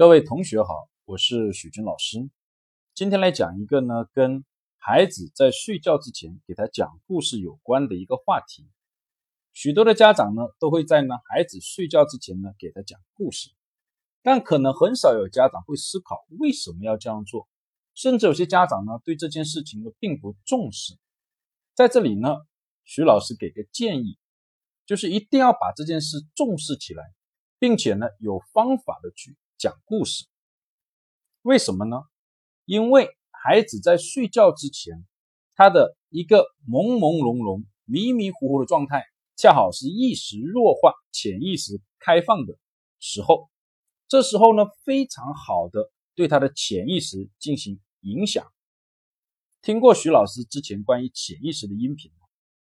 各位同学好，我是许军老师。今天来讲一个呢，跟孩子在睡觉之前给他讲故事有关的一个话题。许多的家长呢，都会在呢孩子睡觉之前呢给他讲故事，但可能很少有家长会思考为什么要这样做，甚至有些家长呢对这件事情呢并不重视。在这里呢，徐老师给个建议，就是一定要把这件事重视起来，并且呢有方法的去。讲故事，为什么呢？因为孩子在睡觉之前，他的一个朦朦胧胧、迷迷糊糊的状态，恰好是意识弱化、潜意识开放的时候。这时候呢，非常好的对他的潜意识进行影响。听过徐老师之前关于潜意识的音频，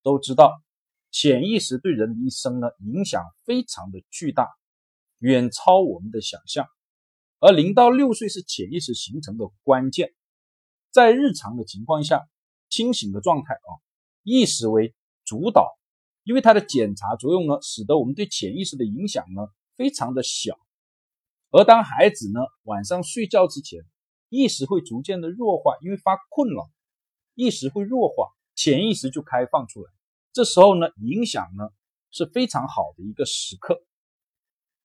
都知道潜意识对人的一生呢影响非常的巨大，远超我们的想象。而零到六岁是潜意识形成的关键，在日常的情况下，清醒的状态啊，意识为主导，因为它的检查作用呢，使得我们对潜意识的影响呢非常的小。而当孩子呢晚上睡觉之前，意识会逐渐的弱化，因为发困了，意识会弱化，潜意识就开放出来。这时候呢，影响呢是非常好的一个时刻。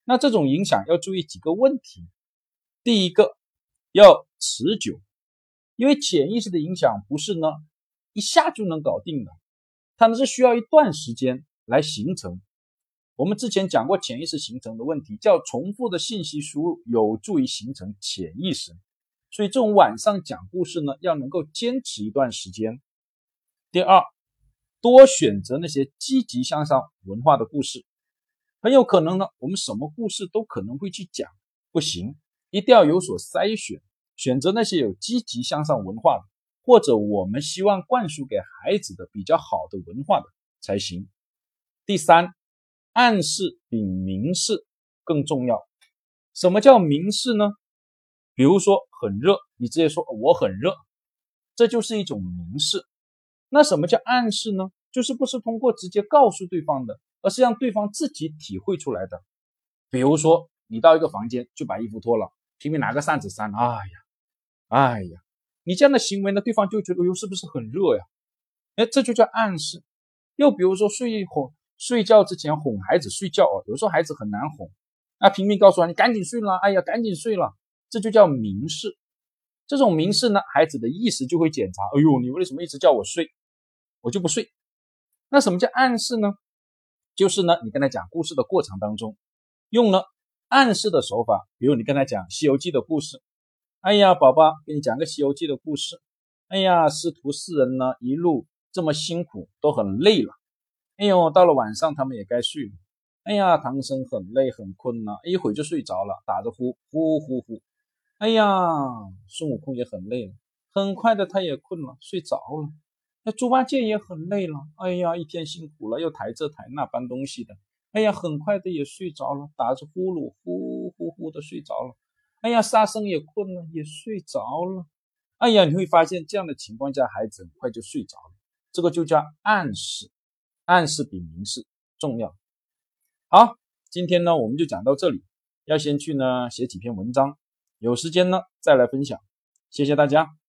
那这种影响要注意几个问题。第一个要持久，因为潜意识的影响不是呢一下就能搞定的，它呢是需要一段时间来形成。我们之前讲过潜意识形成的问题，叫重复的信息输入有助于形成潜意识，所以这种晚上讲故事呢要能够坚持一段时间。第二，多选择那些积极向上文化的故事，很有可能呢我们什么故事都可能会去讲，不行。一定要有所筛选，选择那些有积极向上文化的，或者我们希望灌输给孩子的比较好的文化的才行。第三，暗示比明示更重要。什么叫明示呢？比如说很热，你直接说我很热，这就是一种明示。那什么叫暗示呢？就是不是通过直接告诉对方的，而是让对方自己体会出来的。比如说你到一个房间就把衣服脱了。拼命拿个扇子扇，哎呀，哎呀，你这样的行为呢，对方就觉得哟，是不是很热呀？哎，这就叫暗示。又比如说睡哄睡觉之前哄孩子睡觉哦，有时候孩子很难哄，那，拼命告诉他你赶紧睡了，哎呀，赶紧睡了，这就叫明示。这种明示呢，孩子的意识就会检查，哎呦，你为什么一直叫我睡，我就不睡。那什么叫暗示呢？就是呢，你跟他讲故事的过程当中，用了。暗示的手法，比如你跟他讲《西游记》的故事，哎呀，宝宝，给你讲个《西游记》的故事。哎呀，师徒四人呢，一路这么辛苦，都很累了。哎呦，到了晚上，他们也该睡了。哎呀，唐僧很累很困了，一会就睡着了，打着呼呼呼呼。哎呀，孙悟空也很累了，很快的他也困了，睡着了。那猪八戒也很累了，哎呀，一天辛苦了，又抬这抬那搬东西的。哎呀，很快的也睡着了，打着呼噜，呼呼呼的睡着了。哎呀，沙僧也困了，也睡着了。哎呀，你会发现这样的情况下，孩子很快就睡着了。这个就叫暗示，暗示比明示重要。好，今天呢我们就讲到这里，要先去呢写几篇文章，有时间呢再来分享。谢谢大家。